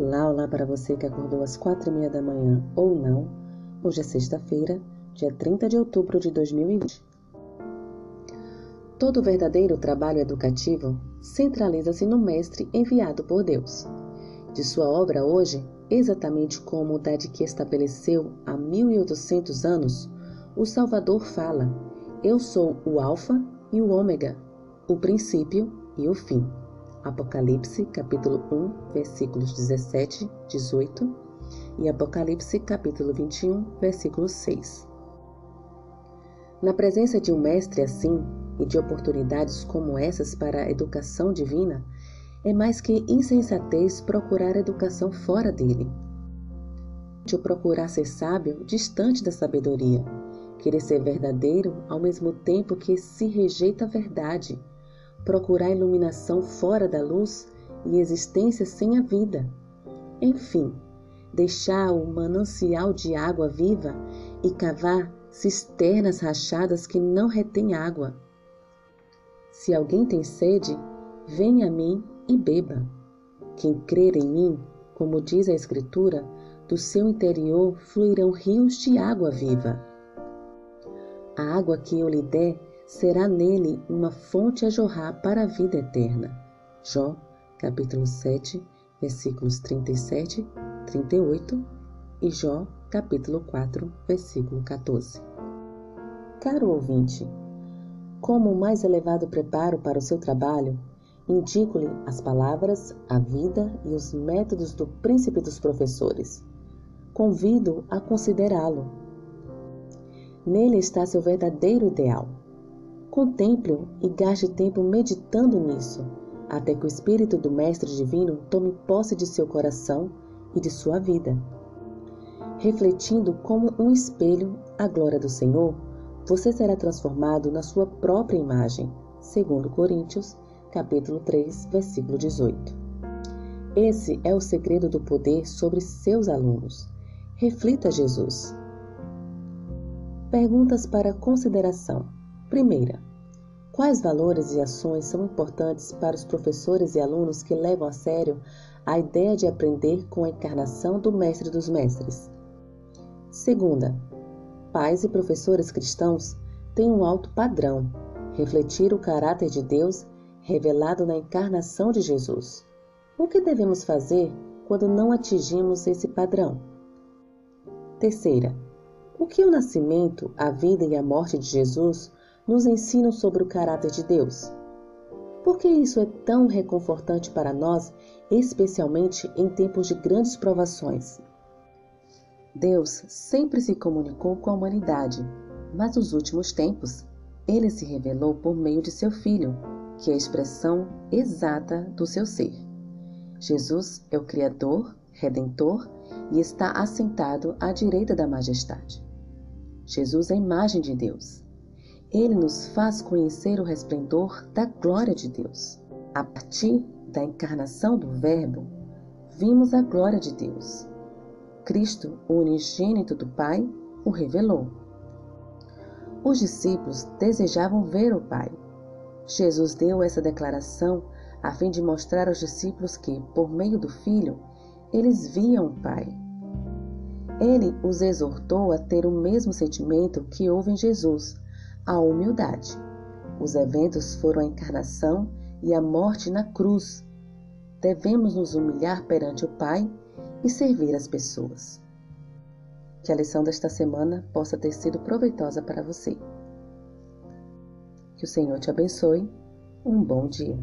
Olá, olá para você que acordou às quatro e meia da manhã ou não. Hoje é sexta-feira, dia 30 de outubro de 2020. Todo verdadeiro trabalho educativo centraliza-se no mestre enviado por Deus. De sua obra hoje, exatamente como da de que estabeleceu há 1800 anos, o Salvador fala: Eu sou o Alfa e o Ômega, o princípio e o fim. Apocalipse capítulo 1, versículos 17, 18 e Apocalipse capítulo 21, versículo 6. Na presença de um mestre assim e de oportunidades como essas para a educação divina, é mais que insensatez procurar educação fora dele. De procurar ser sábio distante da sabedoria, querer ser verdadeiro ao mesmo tempo que se rejeita a verdade procurar iluminação fora da luz e existência sem a vida. Enfim, deixar o manancial de água viva e cavar cisternas rachadas que não retêm água. Se alguém tem sede, venha a mim e beba. Quem crer em mim, como diz a Escritura, do seu interior fluirão rios de água viva. A água que eu lhe der será nele uma fonte a jorrar para a vida eterna. Jó, capítulo 7, versículos 37, 38 e Jó, capítulo 4, versículo 14. Caro ouvinte, como o mais elevado preparo para o seu trabalho, indico-lhe as palavras, a vida e os métodos do príncipe dos professores. Convido a considerá-lo. Nele está seu verdadeiro ideal Contemple-o e gaste tempo meditando nisso, até que o Espírito do Mestre Divino tome posse de seu coração e de sua vida. Refletindo como um espelho a glória do Senhor, você será transformado na sua própria imagem, segundo Coríntios, capítulo 3, versículo 18. Esse é o segredo do poder sobre seus alunos. Reflita Jesus. Perguntas para consideração. Primeira, Quais valores e ações são importantes para os professores e alunos que levam a sério a ideia de aprender com a encarnação do Mestre dos Mestres? Segunda, pais e professores cristãos têm um alto padrão, refletir o caráter de Deus revelado na encarnação de Jesus. O que devemos fazer quando não atingimos esse padrão? Terceira, o que o nascimento, a vida e a morte de Jesus nos ensinam sobre o caráter de Deus. Por que isso é tão reconfortante para nós, especialmente em tempos de grandes provações? Deus sempre se comunicou com a humanidade, mas nos últimos tempos, ele se revelou por meio de seu Filho, que é a expressão exata do seu ser. Jesus é o Criador, Redentor e está assentado à direita da Majestade. Jesus é a imagem de Deus. Ele nos faz conhecer o resplendor da glória de Deus. A partir da encarnação do Verbo, vimos a glória de Deus. Cristo, o unigênito do Pai, o revelou. Os discípulos desejavam ver o Pai. Jesus deu essa declaração a fim de mostrar aos discípulos que, por meio do Filho, eles viam o Pai. Ele os exortou a ter o mesmo sentimento que houve em Jesus a humildade. Os eventos foram a encarnação e a morte na cruz. Devemos nos humilhar perante o Pai e servir as pessoas. Que a lição desta semana possa ter sido proveitosa para você. Que o Senhor te abençoe. Um bom dia.